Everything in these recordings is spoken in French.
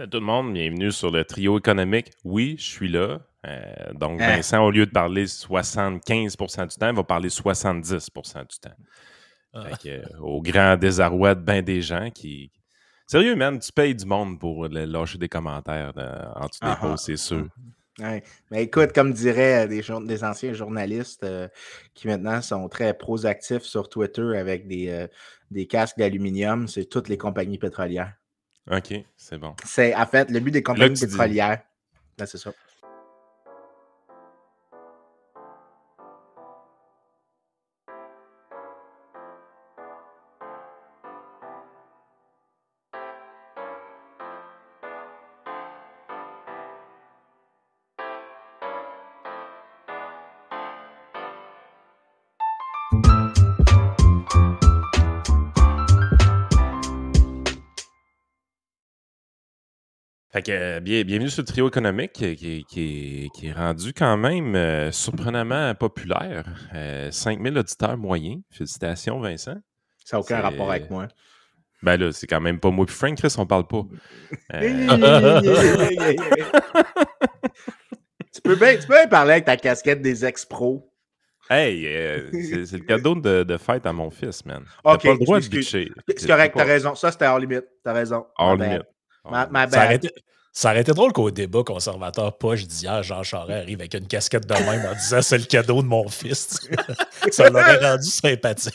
Salut tout le monde, bienvenue sur le trio économique. Oui, je suis là. Euh, donc, hein? Vincent, au lieu de parler 75% du temps, il va parler 70% du temps. Ah. Euh, au grand désarroi de bien des gens qui. Sérieux, man, tu payes du monde pour lâcher des commentaires en dessous des ah, posts, c'est sûr. Mais écoute, comme diraient des, des anciens journalistes euh, qui maintenant sont très proactifs sur Twitter avec des, des casques d'aluminium, c'est toutes les compagnies pétrolières. OK, c'est bon. C'est en fait le but des compagnies pétrolières. Ben, c'est ça. Bienvenue sur le trio économique qui, est rendu quand même euh, surprenamment populaire. 5000 euh, auditeurs moyens. Félicitations, Vincent. Ça n'a aucun rapport avec moi. Ben là, c'est quand même pas moi. Puis Frank, Chris, on parle pas. Euh, tu, peux bien, parler avec ta casquette des ex-pros. Hey, c'est le cadeau de, fête à mon fils, man. Ok. pas le droit de bitcher. C'est correct, t'as raison. Ça, c'était hors limite. T'as raison. Hors limite. Ma, bad. Ça aurait été drôle qu'au débat conservateur poche d'hier, Jean Charest arrive avec une casquette de même en disant c'est le cadeau de mon fils. ça l'aurait rendu sympathique.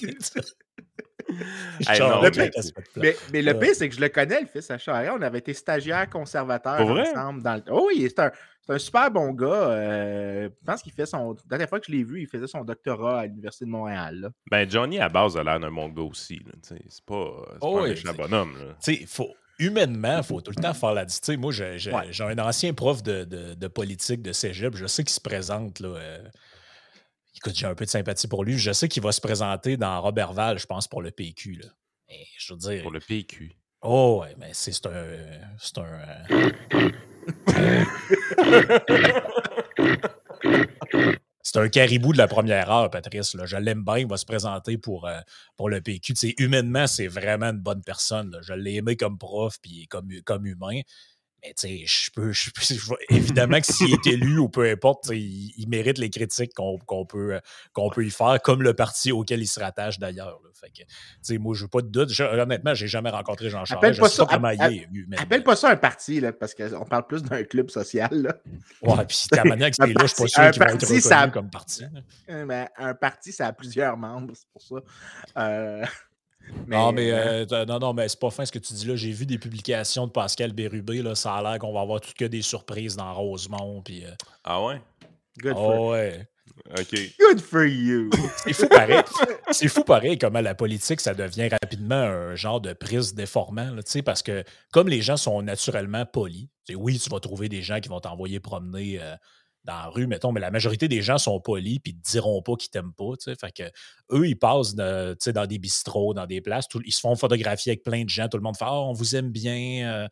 mais, le pire, c'est que je le connais, le fils à Charest. On avait été stagiaires conservateurs ensemble. Dans le... Oh oui, c'est un, super bon gars. Euh, je pense qu'il fait son. La dernière fois que je l'ai vu, il faisait son doctorat à l'Université de Montréal. Ben, Johnny, à base, a l'air d'un bon gars aussi. C'est pas, oh, pas un bonhomme. Tu sais, faut humainement, il faut tout le temps faire la distinction. Moi, j'ai un ancien prof de, politique de cégep. Je sais qu'il se présente. Là, euh, écoute, j'ai un peu de sympathie pour lui. Je sais qu'il va se présenter dans Robertval, je pense, pour le PQ. Là. je veux dire. Pour le PQ. Oh, ouais, mais c'est un. C'est un. Euh, c'est un caribou de la première heure, Patrice. Je l'aime bien, il va se présenter pour, euh, pour le PQ. humainement, c'est vraiment une bonne personne. Je l'ai aimé comme prof puis comme, comme humain. Mais tu sais, je peux, évidemment que s'il est élu ou peu importe, il, mérite les critiques qu'on peut, qu'on peut y faire, comme le parti auquel il se rattache d'ailleurs. Fait que, moi, je n'ai pas de doute. Je, honnêtement, j'ai jamais rencontré Jean Charles. Appelle pas, ça, appelle pas ça un parti, là, parce qu'on parle plus d'un club social. Là. Ouais, puis ta manière que c'est là, je suis pas sûr qu'il va être reconnu ça, comme parti. Ben, un parti, ça a plusieurs membres, c'est pour ça. Euh, non, mais euh, euh, non, non, mais c'est pas fin ce que tu dis là. J'ai vu des publications de Pascal Bérubé. Là, ça a l'air qu'on va avoir tout que des surprises dans Rosemont. Puis, euh, Ah ouais? Good ah for ouais. OK. Good for you. C'est fou pareil. c'est fou pareil comment la politique, ça devient rapidement un genre de prise déformant. Là, parce que comme les gens sont naturellement polis, oui, tu vas trouver des gens qui vont t'envoyer promener dans la rue, mettons, mais la majorité des gens sont polis puis ne diront pas qu'ils t'aiment pas. Fait que eux, ils passent dans des bistrots, dans des places, ils se font photographier avec plein de gens, tout le monde fait oh, on vous aime bien, euh,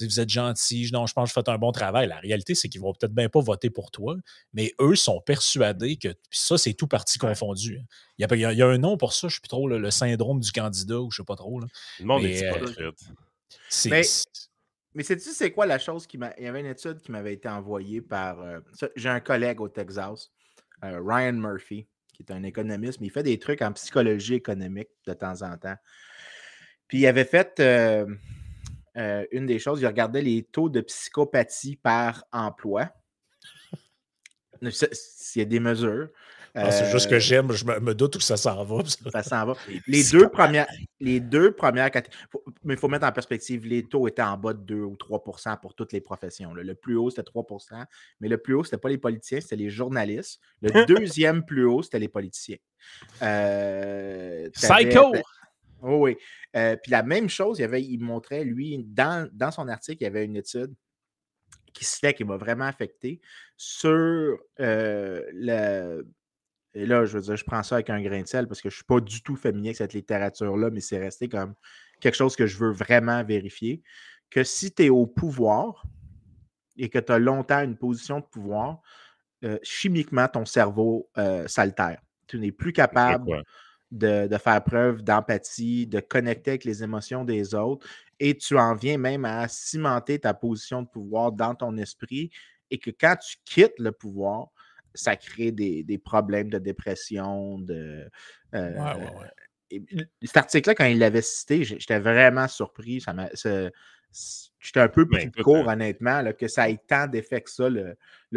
vous êtes gentil, non, je pense que je fais un bon travail. La réalité, c'est qu'ils vont peut-être bien pas voter pour toi, mais eux sont persuadés que ça, c'est tout parti confondu. Hein. Il y, a, un nom pour ça, je sais plus trop, le syndrome du candidat, ou je sais pas trop. Là. Le monde est euh, C'est mais sais-tu, c'est quoi la chose qui m'a. Il y avait une étude qui m'avait été envoyée par. Euh, j'ai un collègue au Texas, euh, Ryan Murphy, qui est un économiste, mais il fait des trucs en psychologie économique de temps en temps. Puis il avait fait euh, une des choses, il regardait les taux de psychopathie par emploi. S'il y a des mesures. Ah, c'est juste que euh, j'aime, je me, doute où ça s'en va. Ça s'en va. Les deux premières, les deux premières mais il faut mettre en perspective, les taux étaient en bas de 2 ou 3% pour toutes les professions. Le plus haut, c'était 3% mais le plus haut, ce n'était pas les politiciens, c'était les journalistes. Le deuxième plus haut, c'était les politiciens. Euh, Psycho! Oh oui. Euh, puis la même chose, il, avait, il montrait, lui, dans, dans son article, il y avait une étude qui citait, qui m'a vraiment affecté sur le, et là, je veux dire, je prends ça avec un grain de sel parce que je ne suis pas du tout familier avec cette littérature-là, mais c'est resté comme quelque chose que je veux vraiment vérifier. Que si tu es au pouvoir et que tu as longtemps une position de pouvoir, euh, chimiquement, ton cerveau euh, s'altère. Tu n'es plus capable de, faire preuve d'empathie, de connecter avec les émotions des autres. et tu en viens même à cimenter ta position de pouvoir dans ton esprit et que quand tu quittes le pouvoir, ça crée des, problèmes de dépression, de... Euh, cet article-là, quand il l'avait cité, j'étais vraiment surpris. Ça J'étais un peu ben, plus court, euh honnêtement, que ça ait tant d'effet que ça, le,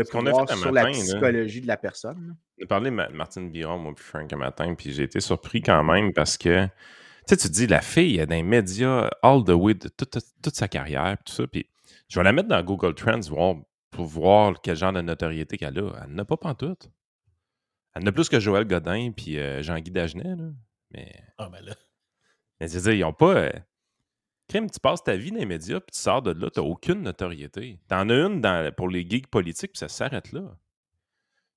pouvoir sur la psychologie de la personne. J'ai parlé de Martine Biron, moi, puis Frank un matin, puis j'ai été surpris quand même parce que, tu sais, tu dis, la fille, elle est dans les médias all the way de toute, sa carrière, tout ça, puis je vais la mettre dans Google Trends pour voir quel genre de notoriété qu'elle a. Elle n'a pas pantoute. Elle n'a plus que Joël Godin puis euh, Jean-Guy Dagenet, là. Mais. Ah, ben là. Mais c'est-à-dire, ils n'ont pas. Euh, Crime, tu passes ta vie dans les médias, puis tu sors de là, tu n'as aucune notoriété. Tu en as une dans, pour les geeks politiques, puis ça s'arrête là.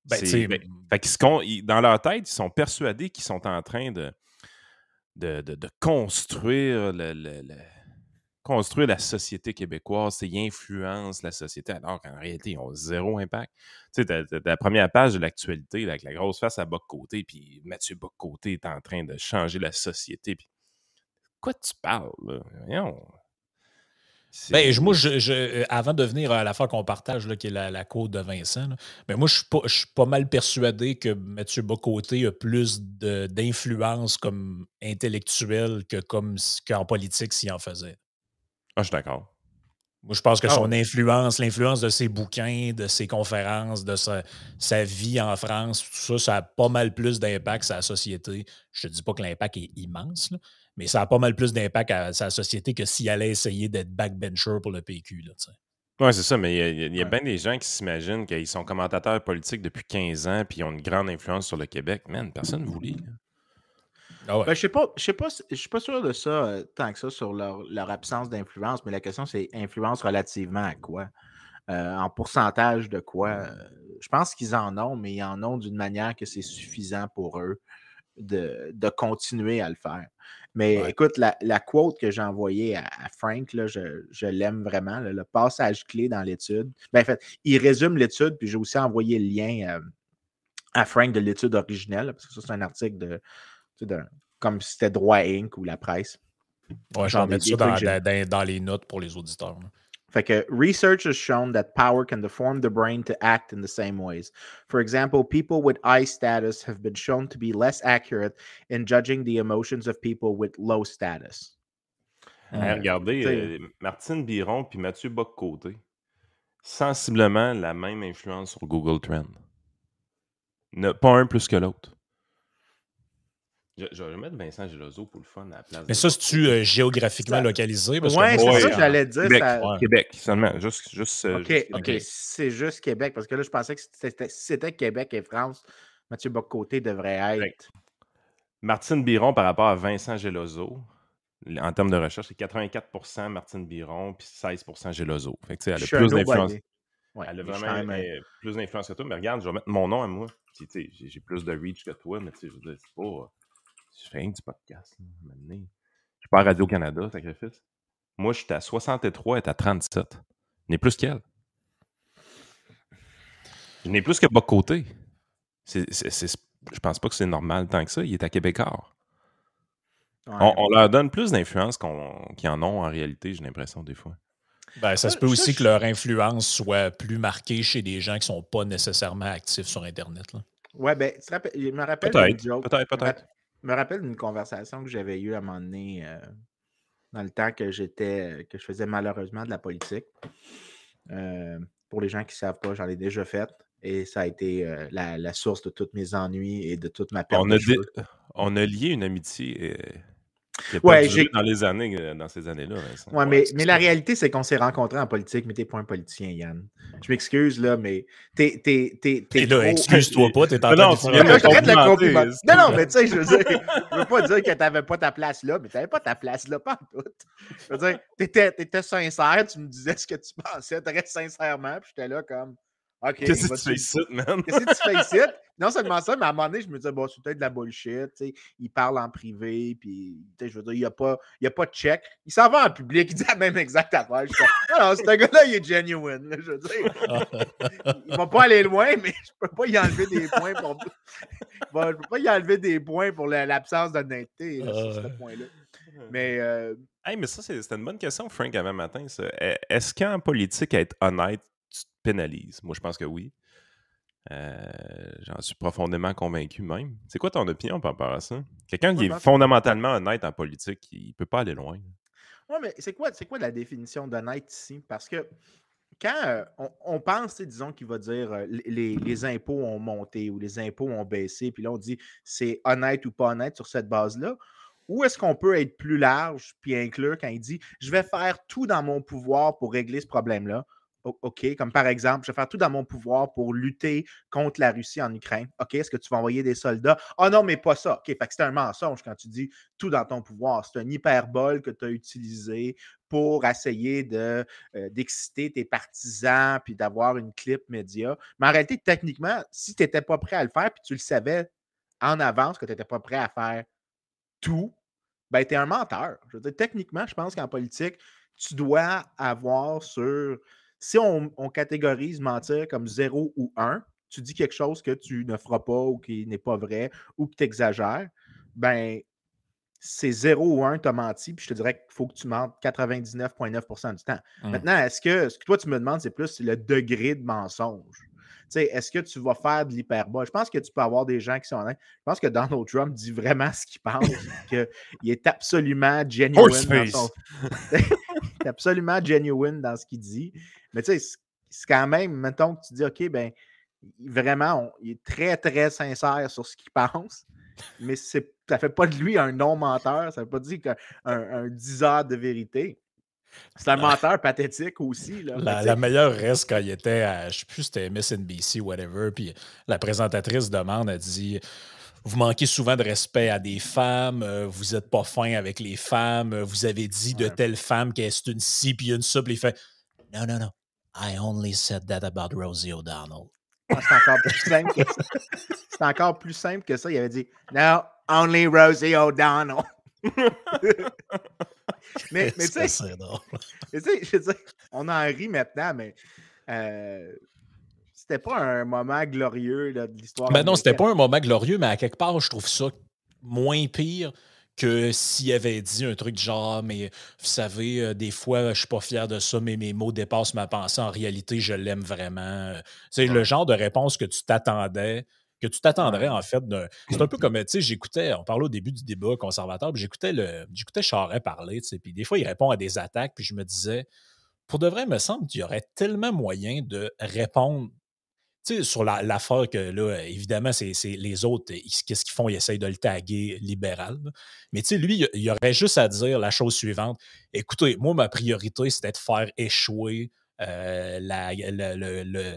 Ben, ben, fait dans leur tête, ils sont persuadés qu'ils sont en train de, de, de, construire le, construire la société québécoise, ils influencent la société, alors qu'en réalité, ils ont zéro impact. Tu sais, la première page de l'actualité, avec la grosse face à Boc-Côté, puis Mathieu Boc-Côté est en train de changer la société, puis quoi tu parles? Là? Ben, moi, je, euh, avant de venir à l'affaire qu'on partage, là, qui est la, la de Vincent, mais ben, moi, je suis, pas, mal persuadé que Mathieu Bocoté a plus d'influence comme intellectuel que comme qu'en politique s'il en faisait. Ah, je suis d'accord. Moi, je pense que ah son influence, l'influence de ses bouquins, de ses conférences, de sa, sa, vie en France, tout ça, ça a pas mal plus d'impact sur la société. Je te dis pas que l'impact est immense, là, mais ça a pas mal plus d'impact à sa société que s'il allait essayer d'être backbencher pour le PQ. Oui, c'est ça, mais il y a, bien des gens qui s'imaginent qu'ils sont commentateurs politiques depuis 15 ans puis ils ont une grande influence sur le Québec. Man, personne ne vous lit. Ah ben, je sais pas, je sais pas, je suis pas sûr de ça euh, tant que ça sur leur, absence d'influence, mais la question c'est influence relativement à quoi? Euh, en pourcentage de quoi? Euh, je pense qu'ils en ont, mais ils en ont d'une manière que c'est suffisant pour eux de, continuer à le faire. Mais écoute, la, quote que j'ai envoyée à, Frank, là, je, l'aime vraiment. le passage clé dans l'étude. Ben, en fait, il résume l'étude, puis j'ai aussi envoyé le lien à Frank de l'étude originelle, parce que ça, c'est un article de, comme si c'était Droit Inc. ou la presse. Ouais, je vais mettre ça dans, dans, les notes pour les auditeurs. Fait que research has shown that power can deform the brain to act in the same ways. For example, people with high status have been shown to be less accurate in judging the emotions of people with low status. regardez, euh, Martine Biron puis Mathieu Bock-Côté, sensiblement la même influence sur Google Trends. pas un plus que l'autre. Je, vais mettre Vincent Gelozo pour le fun à la place. Mais ça, c'est-tu euh, géographiquement localisé? Oui, c'est ça que j'allais dire. Québec, Québec seulement. Juste, juste, euh, OK, c'est juste Québec. Parce que là, je pensais que si c'était Québec et France, Mathieu Bocoté devrait être. Martine Biron par rapport à Vincent Gelozo, en termes de recherche, c'est 84% Martine Biron puis 16 Gelozo. Fait que, elle a plus d'influence. elle a vraiment plus d'influence que toi. Mais regarde, je vais mettre mon nom à moi. J'ai plus de reach que toi, mais je veux dire, c'est pas je fais rien du podcast. Je suis pas à Radio-Canada, sacrifice. Moi, je suis à 63 et à 37. Je n'ai plus qu'elle. Je n'ai plus que bas côté. C'est, je pense pas que c'est normal tant que ça. Il est à Québécois. On, leur donne plus d'influence qu'ils en ont en réalité, j'ai l'impression, des fois. Ben, ça se peut aussi que leur influence soit plus marquée chez des gens qui ne sont pas nécessairement actifs sur Internet. Là. Ouais, ben, tu rappelles, je me rappelle. Peut-être, peut-être, peut-être me rappelle d'une conversation que j'avais eue à un moment donné euh, dans le temps que j'étais, que je faisais malheureusement de la politique. Euh, pour les gens qui ne savent pas, j'en ai déjà fait. Et ça a été euh, la, source de tous mes ennuis et de toute ma perte. On, a, on a lié une amitié Ouais, j'ai dans les années, euh, dans ces années-là. Ouais, mais, mais la réalité, c'est qu'on s'est rencontrés en politique, mais t'es pas un politicien, Yann. Je m'excuse, là, mais t'es. t'es, t'es, t'es là, excuse-toi pas, t'es en train non, de la Non, non, mais tu sais, je veux dire, je veux pas dire que t'avais pas ta place là, mais t'avais pas ta place là, pas tout. Je veux dire, t'étais, t'étais sincère, tu me disais ce que tu pensais très sincèrement, puis j'étais là comme. Qu'est-ce que tu fais ici, man? Qu'est-ce que tu fais ici? Non seulement ça, mais à un moment donné, je me disais, bon, c'est peut-être de la bullshit. il parle en privé, puis je veux dire, il n'y a, pas, a pas de check. Il s'en va en public, il dit la même exacte affaire. Je non, ce gars-là, il est genuine. je veux dire, il va pas aller loin, mais je peux pas y enlever des points pour. je peux pas y enlever des points pour l'absence d'honnêteté, sur ce point-là. Mais. Euh, Hey, mais ça, c'était une bonne question, Frank, avant matin. E, est-ce qu'en politique, être honnête, pénalises? Moi, je pense que oui. Euh, j'en suis profondément convaincu même. C'est quoi ton opinion par rapport à ça? Quelqu'un qui est fondamentalement honnête en politique, il peut pas aller loin. Oui, mais c'est quoi, quoi la définition d'honnête ici? Parce que quand euh, on, pense, disons, qu'il va dire euh, les, impôts ont monté ou les impôts ont baissé, puis là, on dit c'est honnête ou pas honnête sur cette base-là, ou est-ce qu'on peut être plus large puis inclure quand il dit je vais faire tout dans mon pouvoir pour régler ce problème-là? OK, comme par exemple, je vais faire tout dans mon pouvoir pour lutter contre la Russie en Ukraine. OK, est-ce que tu vas envoyer des soldats? Ah oh non, mais pas ça. OK, fait que c'est un mensonge quand tu dis tout dans ton pouvoir. C'est un hyperbole que tu as utilisé pour essayer euh, d'exciter tes partisans puis d'avoir une clip média. Mais en réalité, techniquement, si tu n'étais pas prêt à le faire puis tu le savais en avance que tu n'étais pas prêt à faire tout, ben, tu es un menteur. Je veux dire, techniquement, je pense qu'en politique, tu dois avoir sur si on, catégorise mentir comme 0 ou 1, tu dis quelque chose que tu ne feras pas ou qui n'est pas vrai ou que tu exagères, ben c'est 0 ou 1, tu as menti, puis je te dirais qu'il faut que tu mentes 99,9% du temps. Mmh. Maintenant, est-ce que ce que toi tu me demandes, c'est plus le degré de mensonge? Est-ce que tu vas faire de l'hyperbole? Je pense que tu peux avoir des gens qui sont honnêtes. Je pense que Donald Trump dit vraiment ce qu'il pense, qu'il est absolument genuine dans son... absolument genuine dans ce qu'il dit. Mais tu sais, c'est quand même, mettons que tu dis, OK, ben vraiment, il est très, très sincère sur ce qu'il pense, mais ça ne fait pas de lui un non-menteur, ça ne veut pas dire qu'un un, diseur de vérité. C'est un menteur pathétique aussi. la, meilleure reste quand il était à, je ne sais plus, c'était MSNBC, whatever, puis la présentatrice demande, elle dit vous manquez souvent de respect à des femmes, euh, vous n'êtes pas fin avec les femmes, euh, vous avez dit de telle femme qu'elle est une ci puis une ça, puis il fait Non, non, non. I only said that about Rosie O'Donnell. Ah, c'est encore plus simple que ça. C'est encore plus simple que ça. Il avait dit No, only Rosie O'Donnell. mais mais tu sais, je veux dire, on en rit maintenant, mais euh, c'était pas un moment glorieux de l'histoire. Ben non, c'était pas un moment glorieux, mais à quelque part, je trouve ça moins pire que s'il avait dit un truc genre mais vous savez euh, des fois je suis pas fier de ça mais mes mots dépassent ma pensée. En réalité je l'aime vraiment. C'est le genre de réponse que tu t'attendais que tu t'attendrais en fait c'est un peu comme tu sais j'écoutais on parlait au début du débat conservateur puis j'écoutais le j'écoutais Charest parler tu sais puis des fois il répond à des attaques puis je me disais pour de vrai il me semble qu'il y aurait tellement moyen de répondre sur l'affaire que là, évidemment, c'est les autres, qu'est-ce qu'ils font? Ils essayent de le taguer libéral. Mais tu lui, il, aurait juste à dire la chose suivante. Écoutez, moi, ma priorité, c'était de faire échouer euh,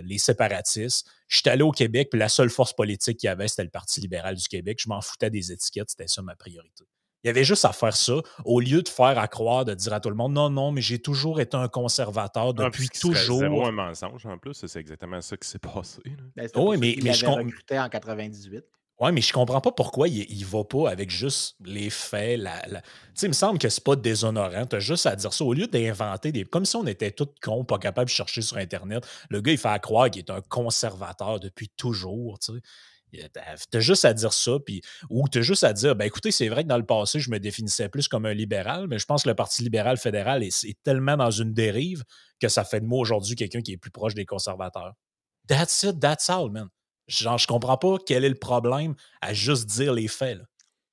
les séparatistes. Je suis allé au Québec, puis la seule force politique qu'il y avait, c'était le Parti libéral du Québec. Je m'en foutais des étiquettes, c'était ça ma priorité. Il y avait juste à faire ça, au lieu de faire à croire, de dire à tout le monde non, non, mais j'ai toujours été un conservateur ah, depuis toujours. C'est un mensonge en plus, c'est exactement ça qui s'est passé. Ben, oui, mais, mais je recruté en 98. Oui, mais je comprends pas pourquoi il, ne va pas avec juste les faits. La, Tu sais, il me semble que c'est pas déshonorant. Tu as juste à dire ça. Au lieu d'inventer des. Comme si on était tous cons, pas capables de chercher sur Internet. Le gars, il fait à croire qu'il est un conservateur depuis toujours. Tu sais. T'as juste à dire ça, puis, ou t'as juste à dire, ben écoutez, c'est vrai que dans le passé, je me définissais plus comme un libéral, mais je pense que le Parti libéral fédéral est, tellement dans une dérive que ça fait de moi aujourd'hui quelqu'un qui est plus proche des conservateurs. That's it, that's all, man. Genre, je comprends pas quel est le problème à juste dire les faits. Là.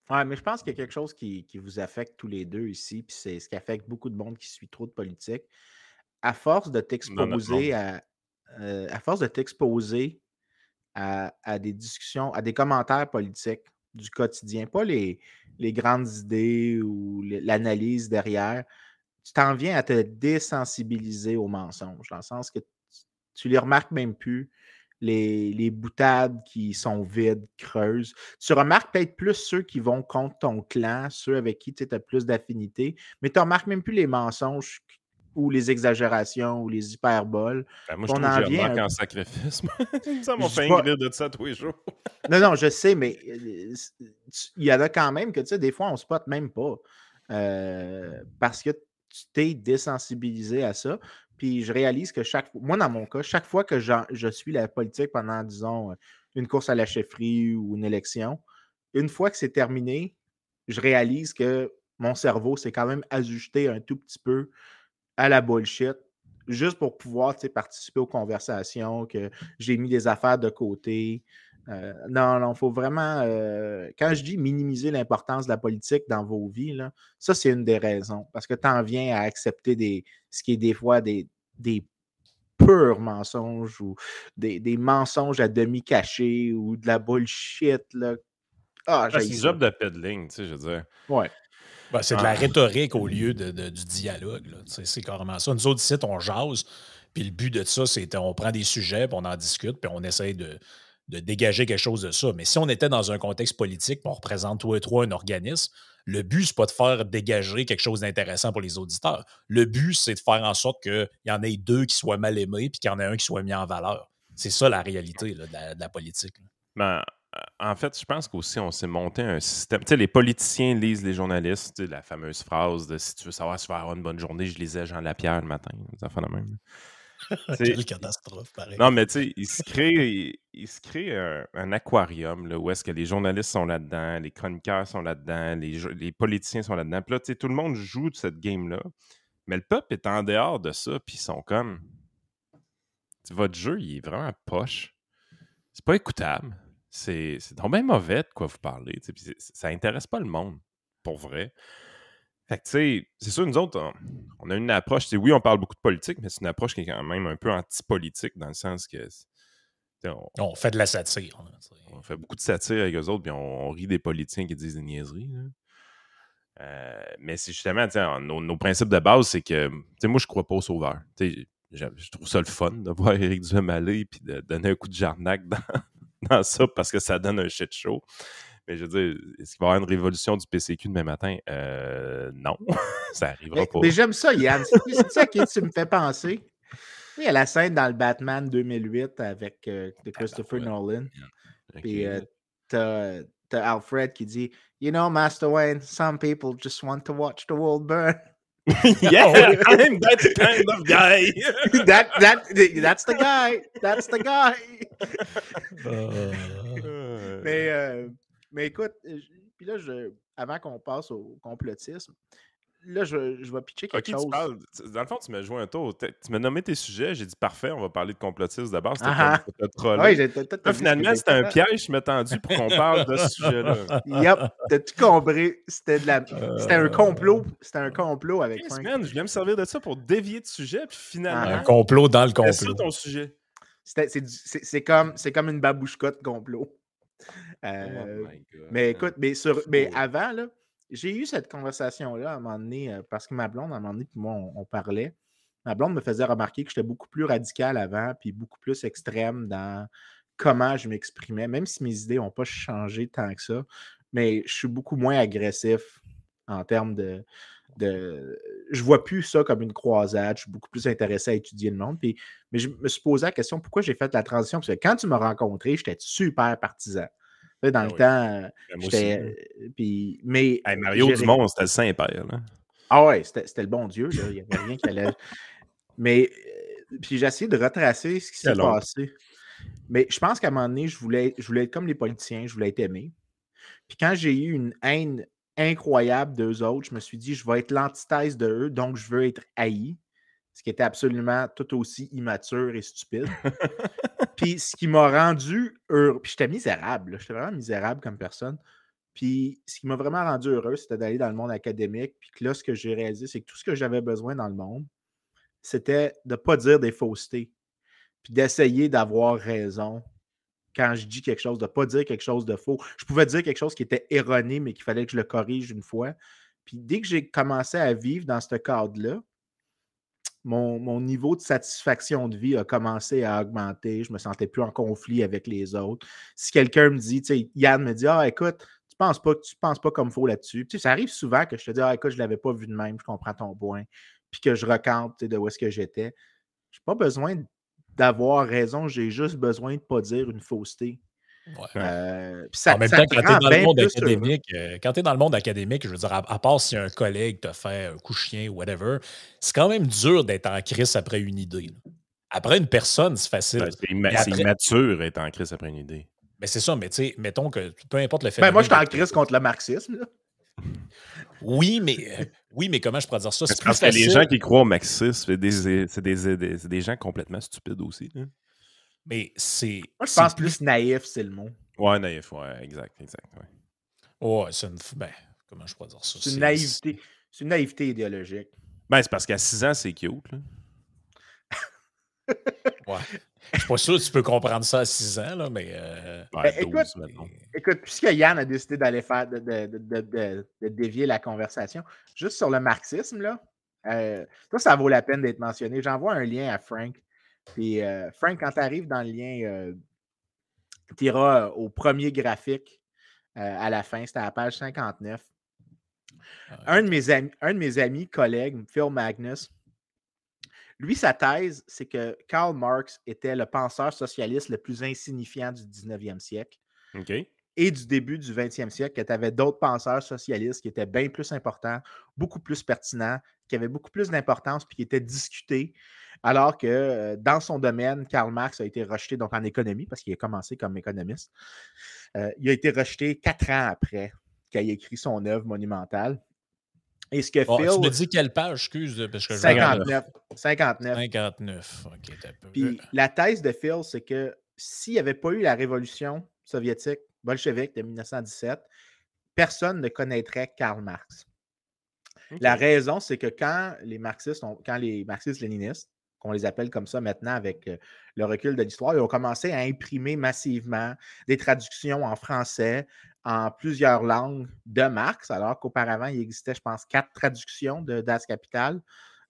Ouais, mais je pense qu'il y a quelque chose qui, vous affecte tous les deux ici, puis c'est ce qui affecte beaucoup de monde qui suit trop de politique. À force de t'exposer à, euh, à force de t'exposer à, des discussions, à des commentaires politiques du quotidien, pas les, les grandes idées ou l'analyse derrière. Tu t'en viens à te désensibiliser aux mensonges, dans le sens que tu, les remarques même plus. Les, les, boutades qui sont vides, creuses. Tu remarques peut-être plus ceux qui vont contre ton clan, ceux avec qui tu as plus d'affinité, mais tu remarques même plus les mensonges ou les exagérations ou les hyperboles. Ben moi, je on trouve en que vient un... en sacrifice. ça m'a fait pas... de ça tous les jours. non, non, je sais, mais euh, il y en a quand même que, tu sais, des fois, on ne spot même pas. Euh, parce que tu t'es désensibilisé à ça. Puis je réalise que chaque fois, moi, dans mon cas, chaque fois que je suis la politique pendant, disons, une course à la chefferie ou une élection, une fois que c'est terminé, je réalise que mon cerveau s'est quand même ajusté un tout petit peu à la bullshit, juste pour pouvoir participer aux conversations, que j'ai mis des affaires de côté. Euh, non, non, il faut vraiment. Euh, quand je dis minimiser l'importance de la politique dans vos vies, là, ça, c'est une des raisons. Parce que tu en viens à accepter des, ce qui est des fois des, des purs mensonges ou des, des mensonges à demi cachés ou de la bullshit. Là. Ah, c'est un job de peddling, tu sais, je veux dire. Ouais. Ben, c'est de la ah. rhétorique au lieu de, du dialogue. C'est carrément ça. Nous autres, ici, on jase. Puis le but de ça, c'est qu'on prend des sujets, puis on en discute, puis on essaye de, de dégager quelque chose de ça. Mais si on était dans un contexte politique, on représente tous et trois un organisme, le but, c'est pas de faire dégager quelque chose d'intéressant pour les auditeurs. Le but, c'est de faire en sorte qu'il y en ait deux qui soient mal aimés puis qu'il y en ait un qui soit mis en valeur. C'est ça la réalité de, la, politique. Ben, en fait, je pense qu'aussi, on s'est monté un système. Tu sais, les politiciens lisent les journalistes, la fameuse phrase de si tu veux savoir si tu vas avoir une bonne journée, je lisais Jean Lapierre le matin. Ça fait la même. Quelle catastrophe, pareil. Non, mais tu sais, il se crée, il, se crée un, aquarium là, où est-ce que les journalistes sont là-dedans, les chroniqueurs sont là-dedans, les, les, politiciens sont là-dedans. Puis là, tu sais, tout le monde joue de cette game-là. Mais le peuple est en dehors de ça, puis ils sont comme. Votre jeu, il est vraiment poche. C'est pas écoutable. C'est donc bien mauvais de quoi vous parlez. Ça intéresse pas le monde, pour vrai. Fait que, tu sais, c'est sûr, nous autres, on, a une approche, oui, on parle beaucoup de politique, mais c'est une approche qui est quand même un peu anti-politique, dans le sens que. On, fait de la satire. on fait beaucoup de satire avec eux autres, puis on, rit des politiciens qui disent des niaiseries. Euh, mais c'est justement, nos, nos, principes de base, c'est que, moi, je crois pas au sauveur. Je trouve ça le fun de voir Éric Duhem aller puis de donner un coup de jarnac dans, dans ça parce que ça donne un shit show. Mais je veux dire, est-ce qu'il va y avoir une révolution du PCQ demain matin? Euh, non, ça n'arrivera pas. Mais j'aime ça, Yann. C'est ça qui tu me fais penser. Il y a la scène dans le Batman 2008 avec euh, de Christopher Nolan. Puis euh, t'as Alfred qui dit You know, Master Wayne, some people just want to watch the world burn. yeah, I'm that kind of guy. that that that's the guy. That's the guy. Uh... Mais euh, mais écoute, puis là, je, avant qu'on passe au complotisme, là, je, je vais pitcher quelque chose. dans le fond, tu m'as joué un tour. Tu m'as nommé tes sujets. J'ai dit parfait, on va parler de complotisme d'abord. C'était ah, ah. ouais, finalement, c'était un piège, je m'ai tendu pour qu'on parle de ce sujet-là. Yep, t'as tout compris? C'était de la... C'était un complot. C'était un complot avec Frank. je viens me servir de ça pour dévier de sujet, puis finalement. Un complot dans le complot. C'est ça ton sujet. C'est comme, comme une complot. Oh euh, mais écoute, mais, sur, mais avant, là, j'ai eu cette conversation-là à un moment donné, euh, parce que ma blonde, à un moment donné, puis moi, on, parlait. Ma blonde me faisait remarquer que j'étais beaucoup plus radical avant, puis beaucoup plus extrême dans comment je m'exprimais, même si mes idées n'ont pas changé tant que ça. Mais je suis beaucoup moins agressif en termes de, de. Je vois plus ça comme une croisade. Je suis beaucoup plus intéressé à étudier le monde. Puis, mais je me suis posé la question pourquoi j'ai fait la transition? Parce que quand tu m'as rencontré, j'étais super partisan. Dans ben le temps, ben, j'étais. Euh, puis, mais. Mario Dumont, c'était le Saint-Père. Ah ouais, c'était le bon Dieu. Il n'y avait rien qui allait. mais. Euh, puis j'ai essayé de retracer ce qui s'est passé. Mais je pense qu'à un moment donné, je voulais, je voulais être comme les politiciens, je voulais être aimé. Puis quand j'ai eu une haine incroyable d'eux autres. Je me suis dit, je vais être l'antithèse de eux, donc je veux être haï. Ce qui était absolument tout aussi immature et stupide. puis ce qui m'a rendu heureux. Puis j'étais misérable. J'étais vraiment misérable comme personne. Puis ce qui m'a vraiment rendu heureux, c'était d'aller dans le monde académique. Puis que là, ce que j'ai réalisé, c'est que tout ce que j'avais besoin dans le monde, c'était de ne pas dire des faussetés. Puis d'essayer d'avoir raison quand je dis quelque chose, de ne pas dire quelque chose de faux. Je pouvais dire quelque chose qui était erroné, mais qu'il fallait que je le corrige une fois. Puis dès que j'ai commencé à vivre dans ce cadre-là, mon, niveau de satisfaction de vie a commencé à augmenter. Je me sentais plus en conflit avec les autres. Si quelqu'un me dit, tu sais, Yann me dit, ah, écoute, tu penses pas, tu penses pas comme faux là-dessus. Tu sais, ça arrive souvent que je te dis, ah, écoute, je l'avais pas vu de même, je comprends ton point. Puis que je recante de où est-ce que j'étais. Je n'ai pas besoin d'avoir raison, j'ai juste besoin de pas dire une fausseté. Euh, en même temps, quand tu es dans le monde académique, euh, quand tu dans le monde académique, je veux dire, à, part si un collègue te fait un coup chien ou whatever, c'est quand même dur d'être en crise après une idée. Après une personne, c'est facile. Ben, c'est immature d'être en crise après une idée. Mais c'est ça, mais tu sais, mettons que peu importe le fait. Ben, moi, je suis en crise contre le marxisme. Oui, mais, euh, oui, mais comment je pourrais dire ça? C'est parce que les gens qui croient au marxisme, c'est des, des, des, gens complètement stupides aussi. Hein. Mais c'est. Moi, je pense plus naïf, c'est le mot. Ouais, naïf, ouais, exact, exact. Ouais, ouais c'est une. Ben, comment je pourrais dire ça? C'est une naïveté. C'est une naïveté idéologique. Ben, c'est parce qu'à 6 ans, c'est cute. Là. ouais. Je suis pas sûr que tu peux comprendre ça à 6 ans, là, mais. Euh... Ben, écoute, écoute, puisque Yann a décidé d'aller faire de, de, de, de, dévier la conversation, juste sur le marxisme, là, euh, ça, ça vaut la peine d'être mentionné. J'envoie un lien à Frank. Puis, euh, Frank, quand tu arrives dans le lien, euh, tu iras au premier graphique à la fin, c'était à la page 59. Un, de mes amis, un de mes amis, collègues, Phil Magnus, lui, sa thèse, c'est que Karl Marx était le penseur socialiste le plus insignifiant du 19e siècle. Et du début du 20e siècle, que tu avais d'autres penseurs socialistes qui étaient bien plus importants, beaucoup plus pertinents, qui avaient beaucoup plus d'importance, puis qui étaient discutés. Alors que euh, dans son domaine, Karl Marx a été rejeté donc en économie, parce qu'il a commencé comme économiste. Euh, il a été rejeté quatre ans après qu'il ait écrit son œuvre monumentale. Et ce que Phil. Tu me dis quelle page, excuse, parce que 59. 59. 59. OK, Puis la thèse de Phil, c'est que s'il n'y avait pas eu la révolution soviétique, bolchevique de 1917, personne ne connaîtrait Karl Marx. La raison, c'est que quand les marxistes, quand les marxistes-léninistes, qu'on les appelle comme ça maintenant avec euh, le recul de l'histoire, ils ont commencé à imprimer massivement des traductions en français, en plusieurs langues de Marx, alors qu'auparavant, il existait, je pense, quatre traductions de Das Kapital.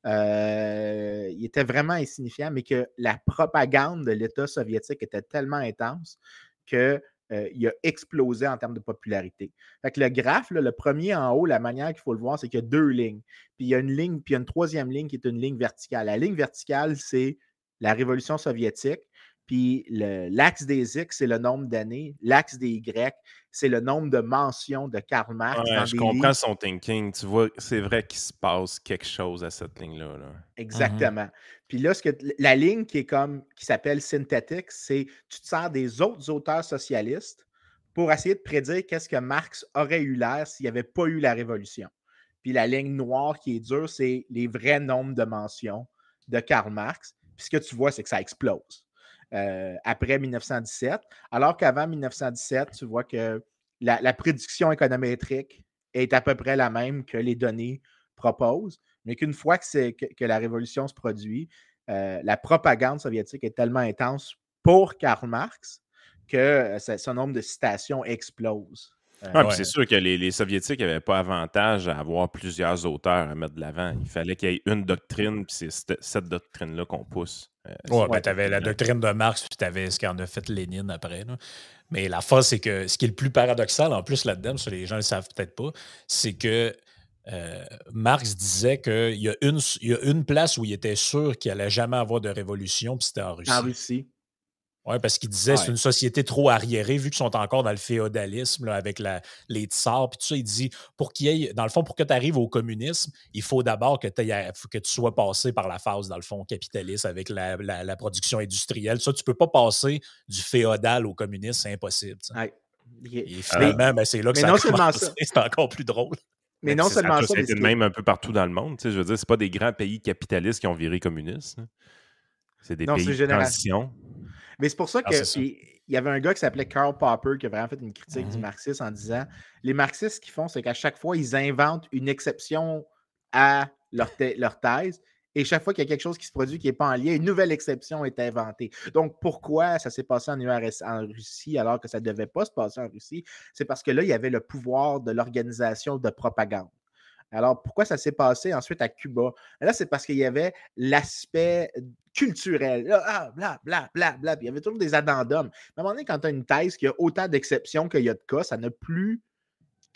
Euh, il était vraiment insignifiant, mais que la propagande de l'État soviétique était tellement intense qu'il euh, a explosé en termes de popularité. Fait le graphe, le premier en haut, la manière qu'il faut le voir, c'est qu'il y a deux lignes. Puis il y a une ligne, puis il y a une troisième ligne qui est une ligne verticale. La ligne verticale, c'est la révolution soviétique. Puis l'axe des X, c'est le nombre d'années. L'axe des Y, c'est le nombre de mentions de Karl Marx. je comprends son thinking. Tu vois, c'est vrai qu'il se passe quelque chose à cette ligne-là. Exactement. Puis là, ce que, la ligne qui est comme qui s'appelle synthétique, c'est tu te sers des autres auteurs socialistes pour essayer de prédire qu'est-ce que Marx aurait eu l'air s'il n'y avait pas eu la révolution. Puis la ligne noire qui est dure, c'est les vrais nombres de mentions de Karl Marx. Puis ce que tu vois, c'est que ça explose. Euh, après 1917, alors qu'avant 1917, tu vois que la, prédiction économétrique est à peu près la même que les données proposent, mais qu'une fois que, la révolution se produit, euh, la propagande soviétique est tellement intense pour Karl Marx que euh, son nombre de citations explose. Ah, c'est sûr que les, Soviétiques n'avaient pas avantage à avoir plusieurs auteurs à mettre de l'avant. Il fallait qu'il y ait une doctrine, puis c'est cette, doctrine-là qu'on pousse. Euh, ben, tu avais la doctrine de Marx, puis tu avais ce qu'en a fait Lénine après. Mais la force, c'est que ce qui est le plus paradoxal en plus là-dedans, ça les gens ne le savent peut-être pas, c'est que euh, Marx disait qu'il y, a une, y a une place où il était sûr qu'il n'allait jamais avoir de révolution, puis c'était en Russie. En Russie. Oui, parce qu'il disait que c'est une société trop arriérée, vu qu'ils sont encore dans le féodalisme, avec la, les tsars, puis tout ça. Il dit, pour qu'il y ait, dans le fond, pour que tu arrives au communisme, il faut d'abord que, que tu sois passé par la phase, dans le fond, capitaliste avec la, la, production industrielle. Ça, tu ne peux pas passer du féodal au communisme, c'est impossible. Et finalement, ben, c'est là que ça a C'est encore plus drôle. Mais non seulement ça. Été même un peu partout dans le monde. Je veux dire, c'est pas des grands pays capitalistes qui ont viré communistes. C'est des pays de transition. Mais c'est pour ça ah, qu'il y avait un gars qui s'appelait Karl Popper qui a vraiment fait une critique du mmh marxisme en disant les marxistes, ce qu'ils font, c'est qu'à chaque fois, ils inventent une exception à leur, leur thèse. Et chaque fois qu'il y a quelque chose qui se produit qui n'est pas en lien, une nouvelle exception est inventée. Donc, pourquoi ça s'est passé en, URS, en Russie alors que ça ne devait pas se passer en Russie? C'est parce que là, il y avait le pouvoir de l'organisation de propagande. Alors, pourquoi ça s'est passé ensuite à Cuba? Là, c'est parce qu'il y avait l'aspect culturel. ah, bla, bla, bla, bla. il y avait toujours des addendums. À un moment donné, quand tu as une thèse qui a autant d'exceptions qu'il y a de cas, ça n'a plus,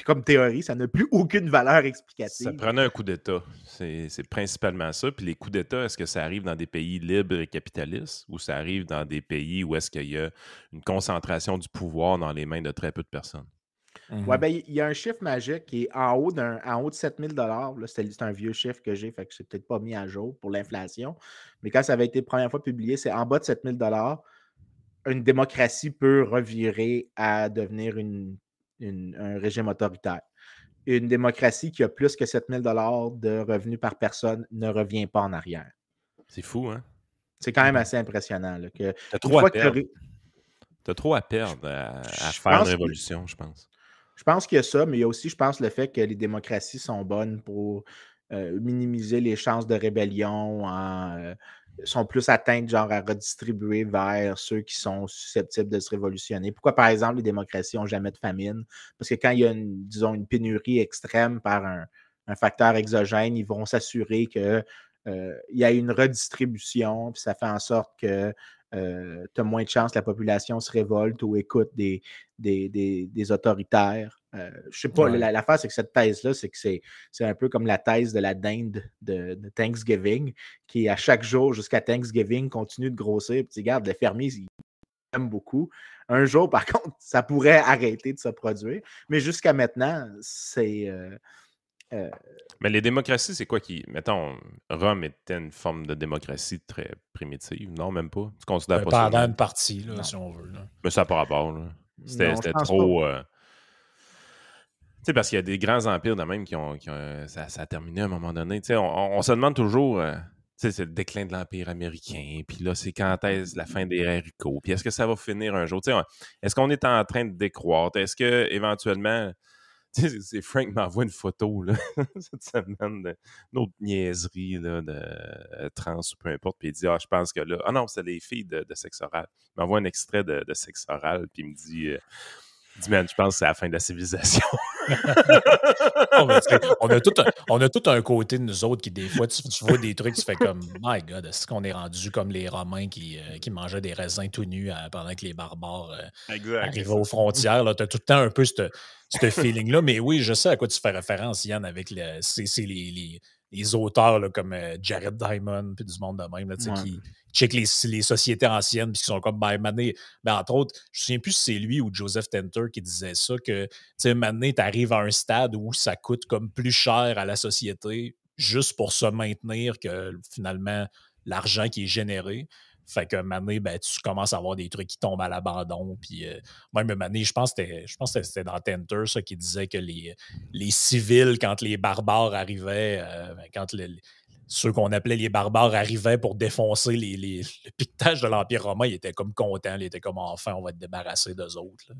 comme théorie, ça n'a plus aucune valeur explicative. Ça prenait un coup d'État. C'est principalement ça. Puis les coups d'État, est-ce que ça arrive dans des pays libres et capitalistes ou ça arrive dans des pays où est-ce qu'il y a une concentration du pouvoir dans les mains de très peu de personnes? Oui, mmh ben, il y a un chiffre magique qui est en haut, d'un, en haut de 7000 C'est un vieux chiffre que j'ai, fait que je peut-être pas mis à jour pour l'inflation. Mais quand ça avait été la première fois publié, c'est en bas de 7000 Une démocratie peut revirer à devenir une, un régime autoritaire. une démocratie qui a plus que 7000 dollars de revenus par personne ne revient pas en arrière. C'est fou, hein? C'est quand même assez impressionnant. Là, que T'as trop, à perdre. As trop à perdre à, faire une révolution, je pense. Je pense qu'il y a ça, mais il y a aussi, je pense, le fait que les démocraties sont bonnes pour euh, minimiser les chances de rébellion, euh, sont plus atteintes, genre, à redistribuer vers ceux qui sont susceptibles de se révolutionner. Pourquoi, par exemple, les démocraties n'ont jamais de famine? Parce que quand il y a, une, disons, une pénurie extrême par un, facteur exogène, ils vont s'assurer que euh, il y a une redistribution, puis ça fait en sorte que euh, tu as moins de chances que la population se révolte ou écoute des, des, autoritaires. Euh, je sais pas, l'affaire, c'est que cette thèse-là, c'est que c'est, un peu comme la thèse de la dinde de, Thanksgiving, qui à chaque jour jusqu'à Thanksgiving continue de grossir. Puis, regarde, les fermiers, ils aiment beaucoup. Un jour, par contre, ça pourrait arrêter de se produire. Mais jusqu'à maintenant, c'est. Euh, Mais les démocraties, c'est quoi qui. Mettons, Rome était une forme de démocratie très primitive. Non, même pas? Tu considères ben, pas Pendant une partie, là, si on veut. Mais ça n'a pas rapport. C'était trop. Euh, tu sais, parce qu'il y a des grands empires de même qui ont. ça, a terminé à un moment donné. Tu sais, on, se demande toujours. Euh, tu sais, c'est le déclin de l'Empire américain, puis là, c'est quand est-ce la fin des haricots, puis est-ce que ça va finir un jour? Tu sais, est-ce qu'on est en train de décroître? Est-ce que éventuellement c'est Frank m'envoie une photo là, cette semaine d'une autre niaiserie là, de euh, trans ou peu importe. Puis il dit Ah, je pense que là. Ah non, c'est les filles de, sexe oral. Il m'envoie un extrait de, sexe oral, puis il me dit. Euh, dit, man, je pense que c'est la fin de la civilisation. On, a tout un, on a tout un côté de nous autres qui, des fois, tu, vois des trucs, tu fais comme, my God, est-ce qu'on est rendu comme les Romains qui, euh, qui mangeaient des raisins tout nus pendant que les barbares arrivaient aux frontières? Tu as tout le temps un peu ce feeling-là. Mais oui, je sais à quoi tu fais référence, Yann, avec le, les, les, auteurs là, comme euh, Jared Diamond, puis du monde de même, là, qui checkent les, les, sociétés anciennes, puis qui sont comme, ben, Mané, ben, entre autres, je ne souviens plus si c'est lui ou Joseph Tenter qui disait ça, que, tu sais, Mané, tu arrives à un stade où ça coûte comme plus cher à la société juste pour se maintenir que finalement l'argent qui est généré. Fait que mané, ben, tu commences à avoir des trucs qui tombent à l'abandon. Puis euh, même mané, je pense que c'était dans Tenter ça qui disait que les, les civils, quand les barbares arrivaient, euh, ben, quand ceux qu'on appelait les barbares arrivaient pour défoncer les, les le piquetage de l'Empire romain, ils étaient comme contents, ils étaient comme enfin, on va être débarrassé d'eux autres.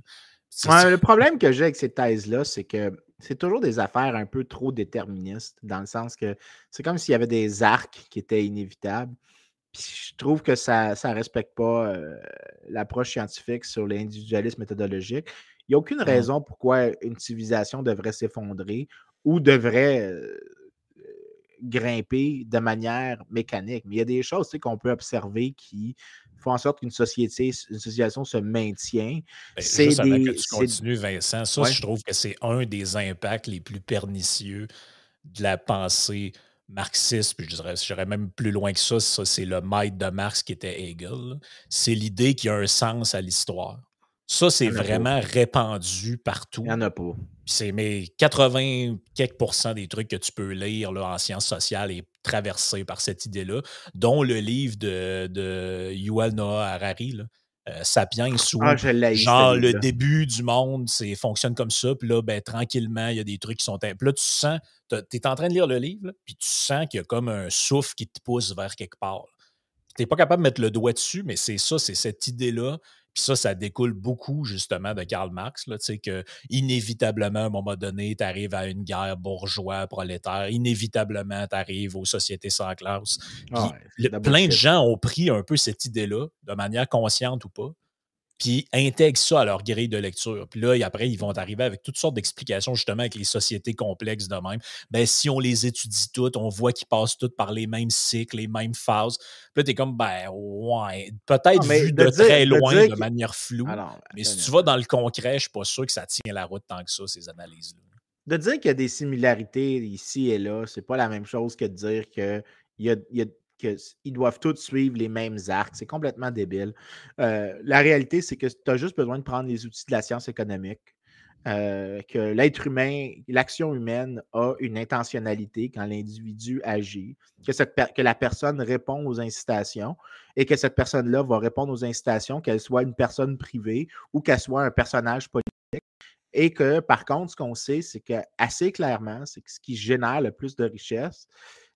le problème que j'ai avec ces thèses-là, c'est que c'est toujours des affaires un peu trop déterministes, dans le sens que c'est comme s'il y avait des arcs qui étaient inévitables je trouve que ça ne respecte pas l'approche scientifique sur l'individualisme méthodologique. Il n'y a aucune raison pourquoi une civilisation devrait s'effondrer ou devrait grimper de manière mécanique. Mais il y a des choses qu'on peut observer qui font en sorte qu'une société, une civilisation se maintient. Ben, c'est des, que tu continues, Vincent, ça, je trouve que c'est un des impacts les plus pernicieux de la pensée marxiste, puis je dirais, j'irais même plus loin que ça, ça c'est le maître de Marx qui était Hegel, c'est l'idée qu'il y a un sens à l'histoire. Ça, c'est vraiment répandu partout. Il n'y en a pas. C'est mais 80 quelques des trucs que tu peux lire là, en sciences sociales est traversé par cette idée-là, dont le livre de, de Yuval Noah Harari, là, euh, Sapiens, où ah, genre le début du monde, c'est fonctionne comme ça, puis là, ben, tranquillement, il y a des trucs qui sont. Puis là, tu sens, tu es en train de lire le livre, puis tu sens qu'il y a comme un souffle qui te pousse vers quelque part. Tu n'es pas capable de mettre le doigt dessus, mais c'est ça, c'est cette idée-là puis ça, ça découle beaucoup justement de Karl Marx, là, que inévitablement, à un moment donné, tu arrives à une guerre bourgeois-prolétaire, inévitablement, tu arrives aux sociétés sans classe. Ah plein de gens ont pris un peu cette idée-là, de manière consciente ou pas, puis intègrent ça à leur grille de lecture. Puis là, après, ils vont arriver avec toutes sortes d'explications, justement, avec les sociétés complexes de même. Ben, si on les étudie toutes, on voit qu'ils passent toutes par les mêmes cycles, les mêmes phases. Puis là, t'es comme, ben, ouais, peut-être vu de, très loin, de, manière floue. Ah mais si tu vas dans le concret, je suis pas sûr que ça tient la route tant que ça, ces analyses-là. De dire qu'il y a des similarités ici et là, c'est pas la même chose que de dire qu'il y a, y a qu'ils doivent tous suivre les mêmes arcs. C'est complètement débile. Euh, la réalité, c'est que tu as juste besoin de prendre les outils de la science économique. Euh, que l'être humain, l'action humaine a une intentionnalité quand l'individu agit, que, cette que la personne répond aux incitations et que cette personne-là va répondre aux incitations, qu'elle soit une personne privée ou qu'elle soit un personnage politique. Et que, par contre, ce qu'on sait, c'est que assez clairement, c'est que ce qui génère le plus de richesse,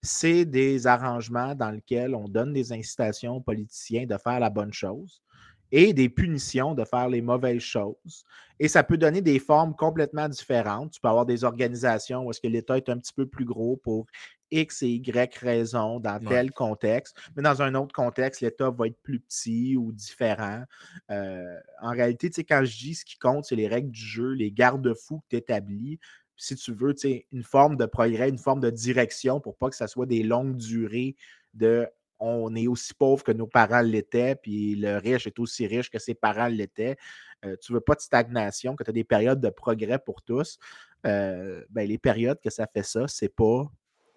c'est des arrangements dans lesquels on donne des incitations aux politiciens de faire la bonne chose et des punitions de faire les mauvaises choses. Et ça peut donner des formes complètement différentes. Tu peux avoir des organisations où est-ce que l'État est un petit peu plus gros pour X et Y raisons dans tel contexte, mais dans un autre contexte, l'État va être plus petit ou différent. Euh, en réalité, quand je dis ce qui compte, c'est les règles du jeu, les garde-fous que tu établis. Si tu veux, une forme de progrès, une forme de direction pour pas que ça soit des longues durées de on est aussi pauvre que nos parents l'étaient, puis le riche est aussi riche que ses parents l'étaient. Euh, tu ne veux pas de stagnation, que tu as des périodes de progrès pour tous. Euh, ben, les périodes que ça fait ça, c'est pas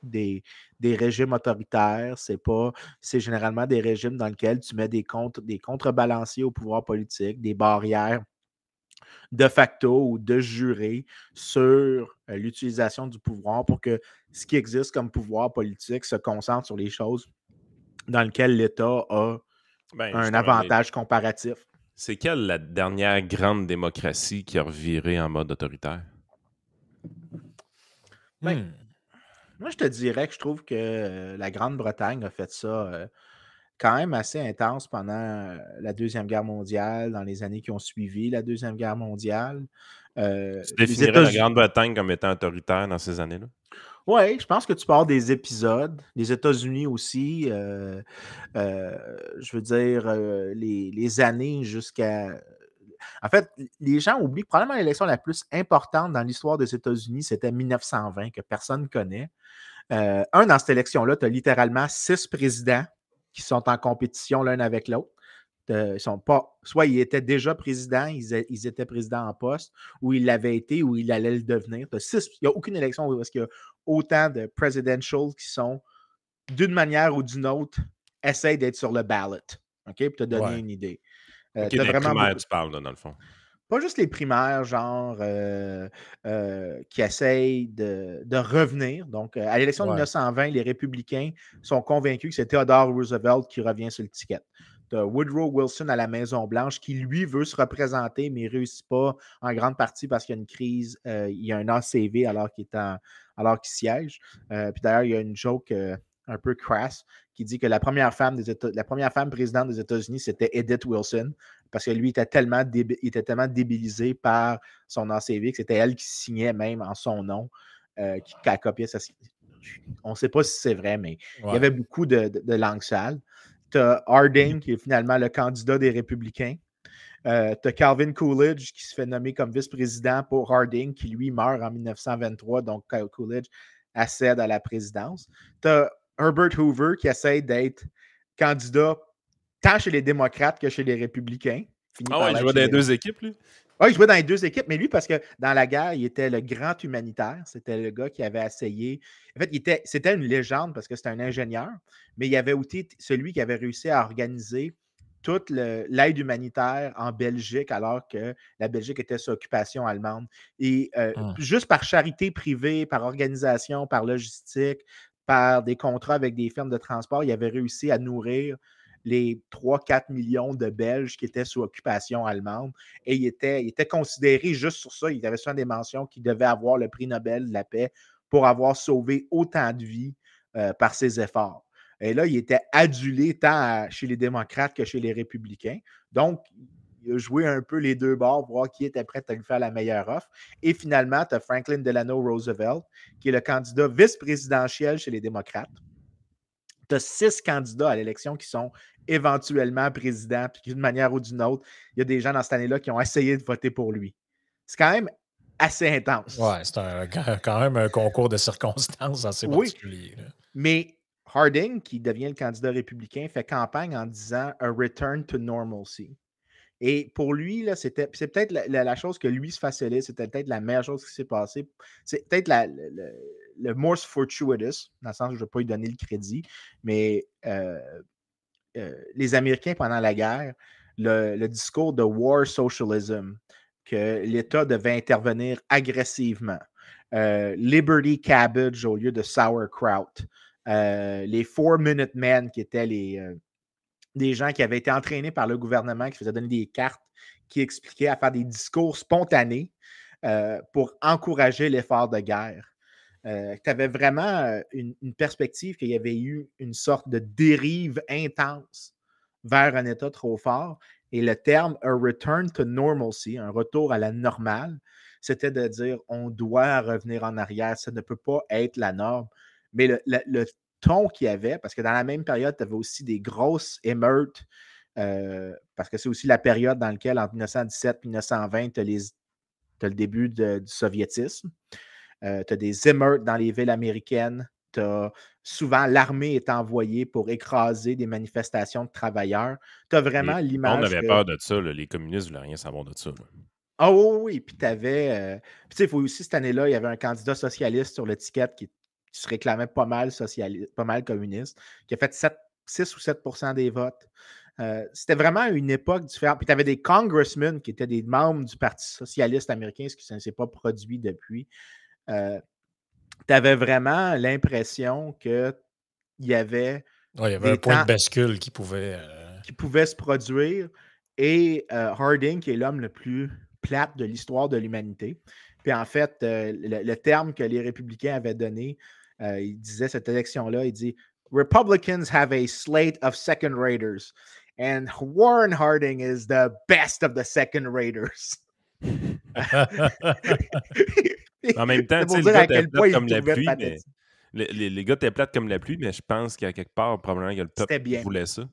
des, des, régimes autoritaires, c'est pas, c'est généralement des régimes dans lesquels tu mets des, contre, des contrebalanciers au pouvoir politique, des barrières de facto ou de jurés sur euh, l'utilisation du pouvoir pour que ce qui existe comme pouvoir politique se concentre sur les choses dans lesquelles l'État a ben, un avantage comparatif. C'est quelle la dernière grande démocratie qui a reviré en mode autoritaire? Ben, hmm. Moi, je te dirais que je trouve que euh, la Grande-Bretagne a fait ça euh, quand même assez intense pendant la Deuxième Guerre mondiale, dans les années qui ont suivi la Deuxième Guerre mondiale. tu définirais la Grande-Bretagne comme étant autoritaire dans ces années-là? Oui, je pense que tu parles des épisodes. Les États-Unis aussi, je veux dire, les, les, années jusqu'à en fait, les gens oublient probablement l'élection la plus importante dans l'histoire des États-Unis, c'était 1920, que personne ne connaît. Euh, un, dans cette élection-là, tu as littéralement six présidents qui sont en compétition l'un avec l'autre. Ils sont pas, soit ils étaient déjà présidents, ils, étaient présidents en poste, ou ils l'avaient été, ou ils allaient le devenir. il n'y a aucune élection où il y a autant de presidentials qui sont, d'une manière ou d'une autre, essayent d'être sur le ballot. OK? Pour te donner une idée. Euh, vraiment primaires, tu parles, dans le fond. Pas juste les primaires, genre, euh, euh, qui essayent de, revenir. Donc, à l'élection de 1920, les républicains sont convaincus que c'est Theodore Roosevelt qui revient sur le ticket. Woodrow Wilson à la Maison-Blanche qui, lui, veut se représenter, mais ne réussit pas en grande partie parce qu'il y a une crise. il y a un ACV alors qu'il alors qu'il siège. puis d'ailleurs, il y a une joke un peu crasse qui dit que la première femme, des la première femme présidente des États-Unis, c'était Edith Wilson, parce que lui était tellement, était tellement débilisé par son ACV que c'était elle qui signait même en son nom, euh, qui, a copié sa. On ne sait pas si c'est vrai, mais il y avait beaucoup de, de, langue sale. Tu as Harding, qui est finalement le candidat des républicains. Euh, tu as Calvin Coolidge qui se fait nommer comme vice-président pour Harding, qui lui meurt en 1923, donc Coolidge accède à la présidence. Tu as Herbert Hoover qui essaie d'être candidat tant chez les démocrates que chez les républicains. ah ouais, il jouait dans les deux équipes, lui? Oui, il jouait dans les deux équipes, mais lui, parce que dans la guerre, il était le grand humanitaire. C'était le gars qui avait essayé. En fait, c'était une légende parce que c'était un ingénieur, mais il avait aussi celui qui avait réussi à organiser toute l'aide humanitaire en Belgique alors que la Belgique était sous occupation allemande. Et euh, ah. juste par charité privée, par organisation, par logistique, par des contrats avec des firmes de transport, il avait réussi à nourrir les 3-4 millions de Belges qui étaient sous occupation allemande. Et il était, considéré juste sur ça, il avait souvent des mentions qu'il devait avoir le prix Nobel de la paix pour avoir sauvé autant de vies euh, par ses efforts. Et là, il était adulé tant chez les démocrates que chez les républicains. Donc, il a joué un peu les deux bords, voir qui était prêt à lui faire la meilleure offre. Et finalement, tu as Franklin Delano Roosevelt, qui est le candidat vice-présidentiel chez les démocrates. Tu as six candidats à l'élection qui sont éventuellement présidents, puis d'une manière ou d'une autre, il y a des gens dans cette année-là qui ont essayé de voter pour lui. C'est quand même assez intense. Ouais, c'est quand même un concours de circonstances assez particulier. Mais Harding, qui devient le candidat républicain, fait campagne en disant a return to normalcy. Et pour lui, c'était, c'est peut-être la, chose que lui se facilite, c'était peut-être la meilleure chose qui s'est passée. C'est peut-être le, le, most fortuitous, dans le sens où je ne vais pas lui donner le crédit, mais euh, euh, les Américains, pendant la guerre, le, discours de war socialism, que l'État devait intervenir agressivement, euh, Liberty Cabbage au lieu de sauerkraut, les Four Minute Men qui étaient les des gens qui avaient été entraînés par le gouvernement, qui faisaient donner des cartes, qui expliquaient à faire des discours spontanés. pour encourager l'effort de guerre. tu avais vraiment une, perspective qu'il y avait eu une sorte de dérive intense vers un État trop fort. Et le terme a return to normalcy, un retour à la normale, c'était de dire on doit revenir en arrière, ça ne peut pas être la norme. Mais le, ton qu'il y avait, parce que dans la même période, tu avais aussi des grosses émeutes, euh, parce que c'est aussi la période dans laquelle, en 1917 1920, tu as, le début du soviétisme. Euh, tu as des émeutes dans les villes américaines. souvent, l'armée est envoyée pour écraser des manifestations de travailleurs. Tu as vraiment l'image. On avait peur de ça. Les communistes ne voulaient rien savoir de ça. Ah oui, oui, puis tu avais. Euh, tu sais, il faut aussi cette année-là, il y avait un candidat socialiste sur l'étiquette qui, se réclamait pas mal socialiste, pas mal communiste, qui a fait 6 ou 7% des votes. Euh, c'était vraiment une époque différente. Puis tu avais des congressmen qui étaient des membres du Parti socialiste américain, ce qui ne s'est pas produit depuis. Euh, tu avais vraiment l'impression qu'il y avait. il y avait un point de bascule qui pouvait. qui pouvait se produire. Et Harding, qui est l'homme le plus plate de l'histoire de l'humanité. Puis en fait, euh, le, terme que les républicains avaient donné, euh, il disait cette élection-là, il dit Republicans have a slate of second raters. And Warren Harding is the best of the second raters. en même temps, les gars étaient plates comme la pluie, mais les, les, gars étaient plates comme la pluie, mais je pense qu'à quelque part, probablement que le peuple voulait ça.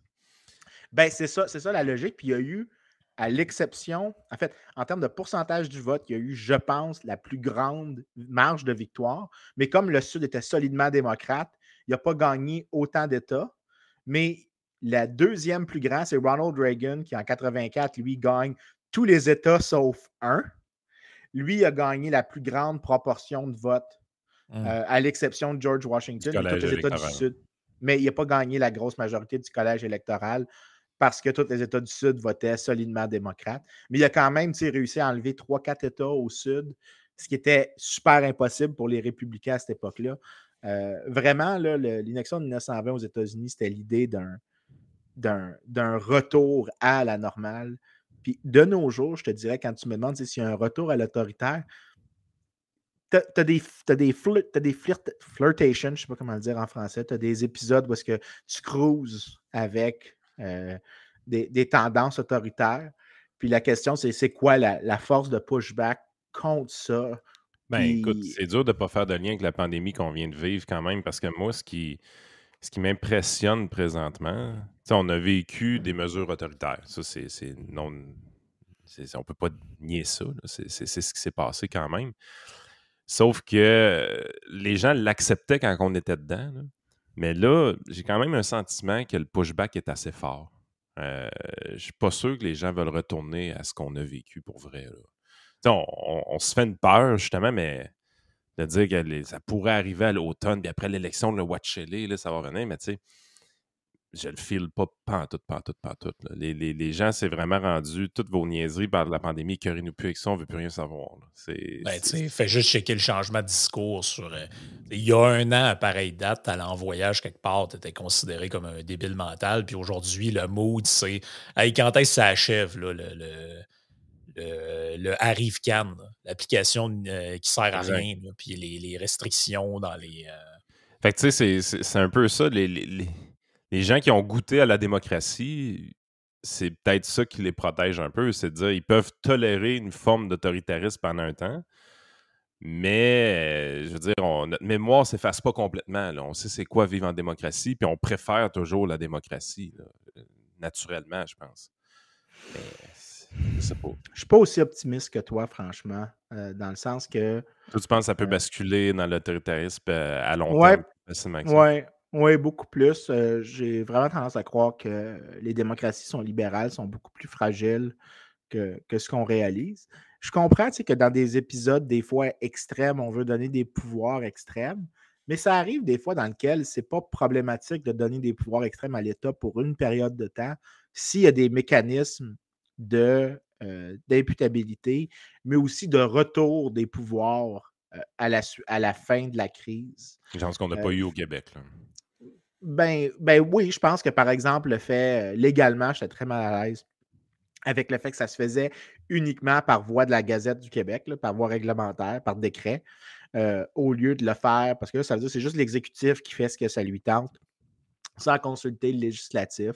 Ben, c'est ça, c'est ça la logique. Puis il y a eu à l'exception, en fait, en termes de pourcentage du vote, il y a eu, je pense, la plus grande marge de victoire. Mais comme le Sud était solidement démocrate, il n'a pas gagné autant d'États. Mais la deuxième plus grande, c'est Ronald Reagan, qui en 84, lui, gagne tous les États sauf un. Lui a gagné la plus grande proportion de votes, mmh. euh, à l'exception de George Washington et tous les États du Sud. Mais il n'a pas gagné la grosse majorité du collège électoral parce que tous les États du Sud votaient solidement démocrate. Mais il a quand même réussi à enlever trois, quatre États au Sud, ce qui était super impossible pour les républicains à cette époque-là. Euh, vraiment, l'injection de 1920 aux États-Unis, c'était l'idée d'un retour à la normale. Puis de nos jours, je te dirais, quand tu me demandes s'il y a un retour à l'autoritaire, tu as, des flirtations, je ne sais pas comment le dire en français, tu as des épisodes où est-ce que tu cruises avec euh, des, tendances autoritaires. Puis la question, c'est c'est quoi la, force de pushback contre ça? Ben, écoute, c'est dur de ne pas faire de lien avec la pandémie qu'on vient de vivre quand même, parce que moi, ce qui, ce qui m'impressionne présentement, on a vécu des mesures autoritaires. Ça, c'est non. on ne peut pas nier ça. C'est ce qui s'est passé quand même. Sauf que les gens l'acceptaient quand on était dedans. Mais là, j'ai quand même un sentiment que le pushback est assez fort. Euh, je ne suis pas sûr que les gens veulent retourner à ce qu'on a vécu pour vrai. On, se fait une peur, justement, mais de dire que ça pourrait arriver à l'automne, puis après l'élection, le watch là, ça va venir, mais tu sais, je le file pas pantoute, pantoute, pantoute. Là. Les, les, les, gens, c'est vraiment rendu toutes vos niaiseries par la pandémie, que nous plus avec ça, on veut plus rien savoir. C'est, ben, sais, fais juste checker le changement de discours sur. Euh, il y a un an, à pareille date, t'allais en voyage quelque part, tu étais considéré comme un débile mental, puis aujourd'hui, le mood, c'est. Hey, quand est-ce que ça achève, là, le, le, le, Arrive Can, l'application euh, qui sert à rien, puis les, les, restrictions dans les. Euh, fait que tu sais, c'est, un peu ça, les, les les gens qui ont goûté à la démocratie, c'est peut-être ça qui les protège un peu, c'est de dire ils peuvent tolérer une forme d'autoritarisme pendant un temps, mais je veux dire, notre mémoire ne s'efface pas complètement. On sait c'est quoi vivre en démocratie, puis on préfère toujours la démocratie, naturellement, je pense. je. Je suis pas aussi optimiste que toi, franchement, euh, dans le sens que. tu penses que ça peut euh, basculer dans l'autoritarisme euh, à long terme facilement? Oui, oui, beaucoup plus. Euh, j'ai vraiment tendance à croire que les démocraties sont libérales, sont beaucoup plus fragiles que, ce qu'on réalise. Je comprends que dans des épisodes, des fois extrêmes, on veut donner des pouvoirs extrêmes, mais ça arrive des fois dans lequel c'est pas problématique de donner des pouvoirs extrêmes à l'État pour une période de temps s'il y a des mécanismes de, euh, d'imputabilité, mais aussi de retour des pouvoirs euh, à, la, à la fin de la crise. Genre ce qu'on n'a pas eu au Québec. Là. Ben, ben oui, je pense que par exemple, le fait légalement, j'étais très mal à l'aise avec le fait que ça se faisait uniquement par voie de la Gazette du Québec, par voie réglementaire, par décret, euh, au lieu de le faire, parce que là, ça veut dire que c'est juste l'exécutif qui fait ce que ça lui tente, sans consulter le législatif.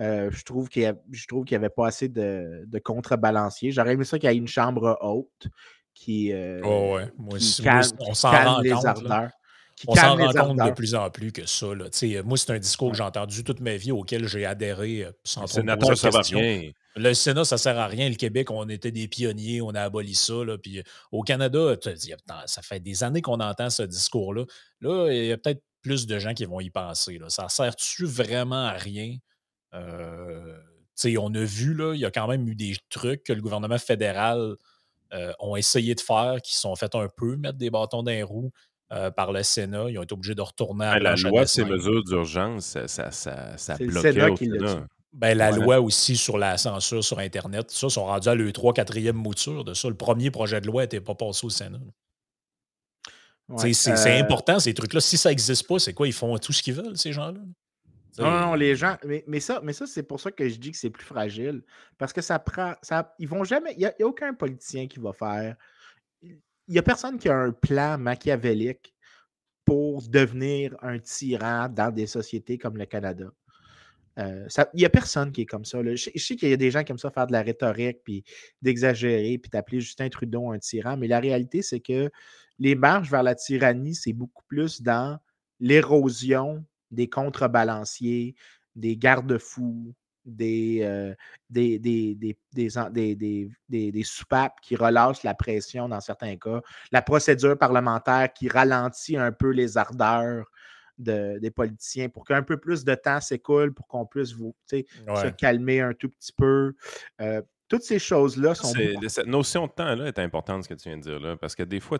Euh, je trouve qu'il n'y avait pas assez de, de contrebalancier. J'aurais aimé ça qu'il y ait une chambre haute qui, euh, oh ouais. Moi, calme, on rend les ardeurs. On s'en rend compte de plus en plus que ça. Là. Moi, c'est un discours que j'ai entendu toute ma vie auquel j'ai adhéré sans trop de ça va rien. Le Sénat, ça sert à rien. Le Québec, on était des pionniers, on a aboli ça. Là. Puis au Canada, ça fait des années qu'on entend ce discours-là. Là, il y a peut-être plus de gens qui vont y penser. Là. Ça sert-tu vraiment à rien? Euh, on a vu, là, il y a quand même eu des trucs que le gouvernement fédéral euh, ont essayé de faire, qui sont fait un peu mettre des bâtons dans les roues euh, par le Sénat. Ils ont été obligés de retourner à la loi, ces mesures d'urgence, ça, ça, ça, ça bloquait le Sénat au Sénat. Ben, la loi aussi sur la censure sur Internet, ça, sont rendus à le 3 4e mouture de ça. Le premier projet de loi n'était pas passé au Sénat. c'est euh important, ces trucs-là. Si ça n'existe pas, c'est quoi? Ils font tout ce qu'ils veulent, ces gens-là? Non, non, les gens. Mais, ça, mais ça c'est pour ça que je dis que c'est plus fragile. Parce que ça prend. Ça, ils vont jamais. Il n'y a, aucun politicien qui va faire. Il n'y a personne qui a un plan machiavélique pour devenir un tyran dans des sociétés comme le Canada. Euh, il n'y a personne qui est comme ça. Je, sais qu'il y a des gens qui aiment ça faire de la rhétorique, puis d'exagérer, puis d'appeler Justin Trudeau un tyran, mais la réalité, c'est que les marches vers la tyrannie, c'est beaucoup plus dans l'érosion des contrebalanciers, des garde-fous, des, des, des, soupapes qui relâchent la pression dans certains cas, la procédure parlementaire qui ralentit un peu les ardeurs des politiciens pour qu'un peu plus de temps s'écoule pour qu'on puisse vous, se calmer un tout petit peu. toutes ces choses-là sont. Cette notion de temps-là est importante, ce que tu viens de dire, là, parce que des fois,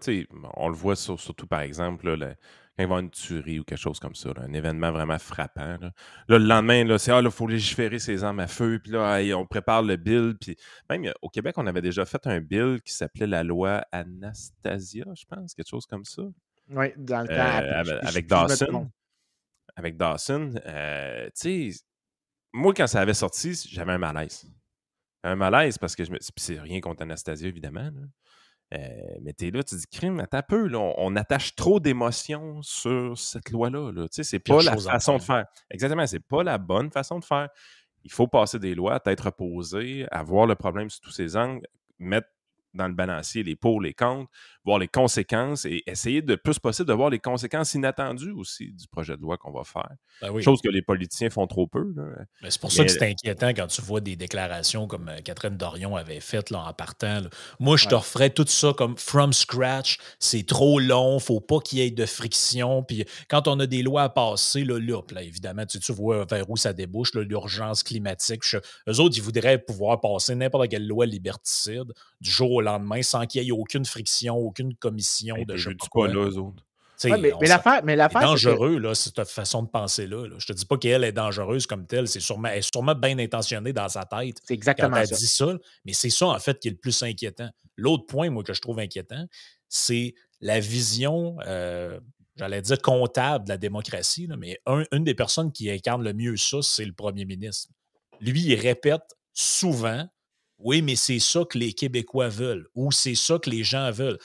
on le voit surtout, par exemple, là, quand il va y avoir une tuerie ou quelque chose comme ça, un événement vraiment frappant. Là, le lendemain, c'est ah, il faut légiférer ces armes à feu, puis là, on prépare le bill. Puis même au Québec, on avait déjà fait un bill qui s'appelait la loi Anastasia, je pense, quelque chose comme ça. Oui, dans le temps. Euh, avec, Dawson. Avec Dawson. Euh, tu sais, moi, quand ça avait sorti, j'avais un malaise. Un malaise parce que je me. C'est rien contre Anastasia, évidemment. Euh, mais t'es là, tu dis, crime, attends un peu, on, attache trop d'émotions sur cette loi-là. Tu sais, c'est pas la façon de faire. Exactement, c'est pas la bonne façon de faire. Il faut passer des lois, être reposé, avoir le problème sous tous ses angles, mettre dans le balancier les pour, les contre, voir les conséquences et essayer de plus possible de voir les conséquences inattendues aussi du projet de loi qu'on va faire. Ben Chose que les politiciens font trop peu. c'est pour ça que c'est inquiétant quand tu vois des déclarations comme euh, Catherine Dorion avait faites là, en partant. Moi, je te referais tout ça comme from scratch. C'est trop long, faut pas qu'il y ait de friction. Puis quand on a des lois à passer, là, là, évidemment, tu, vois vers où ça débouche, l'urgence climatique. eux autres, ils voudraient pouvoir passer n'importe quelle loi liberticide du jour au lendemain sans qu'il y ait aucune friction, aucune commission de je sais pas. Là, eux autres. mais, mais l'affaire, mais l'affaire, dangereux, là, cette façon de penser-là. Je Je te dis pas qu'elle est dangereuse comme telle. C'est sûrement, elle est sûrement bien intentionnée dans sa tête. C'est exactement quand elle dit ça. Mais c'est ça, en fait, qui est le plus inquiétant. L'autre point, moi, que je trouve inquiétant, c'est la vision, euh, j'allais dire comptable de la démocratie. mais une des personnes qui incarne le mieux ça, c'est le premier ministre. Lui, il répète souvent oui, mais c'est ça que les Québécois veulent ou c'est ça que les gens veulent.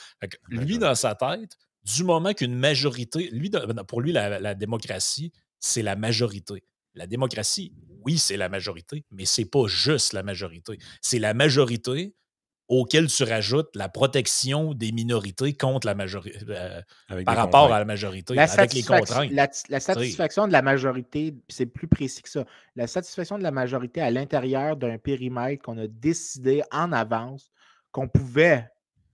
lui, dans sa tête, du moment qu'une majorité, lui, pour lui, la, démocratie, c'est la majorité. La démocratie, oui, c'est la majorité, mais c'est pas juste la majorité. C'est la majorité auquel tu rajoutes la protection des minorités contre la majorité, euh, par rapport à la majorité, avec les contraintes. La, satisfaction de la majorité, c'est plus précis que ça, la satisfaction de la majorité à l'intérieur d'un périmètre qu'on a décidé en avance qu'on pouvait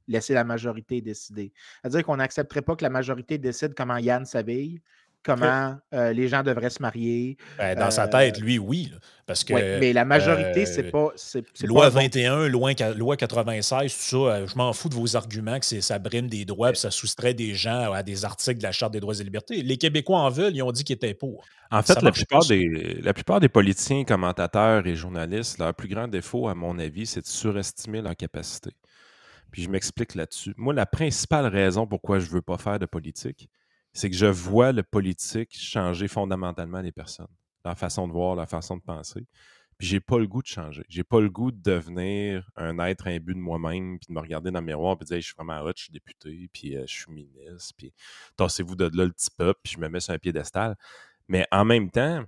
laisser la majorité décider. C'est-à-dire qu'on n'accepterait pas que la majorité décide comment Yann s'habille, comment euh, les gens devraient se marier. Ben, dans sa tête, euh, lui, oui. parce que, mais la majorité, c'est euh, pas. loi 21, loi, loi 96, tout ça, je m'en fous de vos arguments que ça brime des droits et ça soustrait des gens à des articles de la Charte des droits et libertés. Les Québécois en veulent, ils ont dit qu'ils étaient pour. En fait, la plupart, des, la plupart des politiciens, commentateurs et journalistes, leur plus grand défaut, à mon avis, c'est de surestimer leur capacité. Puis je m'explique là-dessus. Moi, la principale raison pourquoi je ne veux pas faire de politique, c'est que je vois le politique changer fondamentalement les personnes, leur façon de voir, leur façon de penser. Puis j'ai pas le goût de changer. J'ai pas le goût de devenir un être imbu de moi-même, puis de me regarder dans le miroir, puis de dire je suis vraiment hot, je suis député, puis euh, je suis ministre, puis tassez-vous de là le petit peuple, puis je me mets sur un piédestal. Mais en même temps,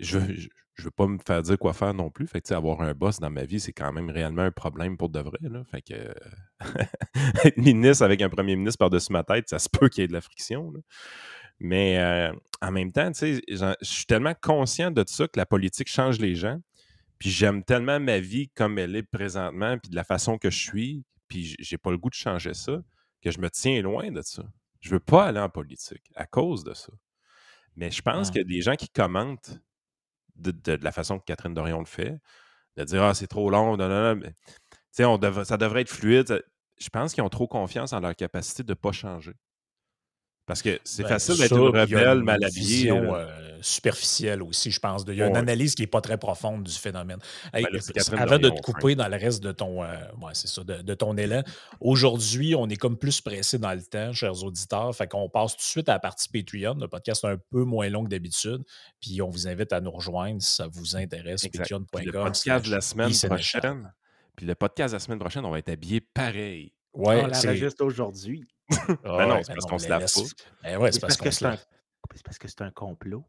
je, je, veux pas me faire dire quoi faire non plus. Fait que, avoir un boss dans ma vie, c'est quand même réellement un problème pour de vrai. Là. Fait que être ministre avec un premier ministre par-dessus ma tête, ça se peut qu'il y ait de la friction. Mais euh, en même temps, je suis tellement conscient de ça que la politique change les gens. Puis j'aime tellement ma vie comme elle est présentement, puis de la façon que je suis, puis j'ai pas le goût de changer ça, que je me tiens loin de ça. Je veux pas aller en politique à cause de ça. Mais je pense que des gens qui commentent de, la façon que Catherine Dorion le fait, de dire Ah, c'est trop long, non, non, non. On ça devrait être fluide. Je pense qu'ils ont trop confiance en leur capacité de ne pas changer. Parce que c'est ben, facile d'être une rebelle mal habillée. Euh, superficielle aussi, je pense. Il y a une analyse qui n'est pas très profonde du phénomène. Ben avant de te couper dans le reste de ton, euh, c'est ça, de, ton élan, aujourd'hui, on est comme plus pressé dans le temps, chers auditeurs. Fait qu'on passe tout de suite à la partie Patreon. Le podcast est un peu moins long que d'habitude. Puis on vous invite à nous rejoindre si ça vous intéresse. Patreon.com. Le podcast de la semaine prochaine. Puis le podcast de la semaine prochaine, on va être habillé pareil. Ouais, on juste aujourd'hui. Ben non, c'est parce qu'on se lave pas. Ben ouais, c'est parce, que c'est un... parce que c'est un complot.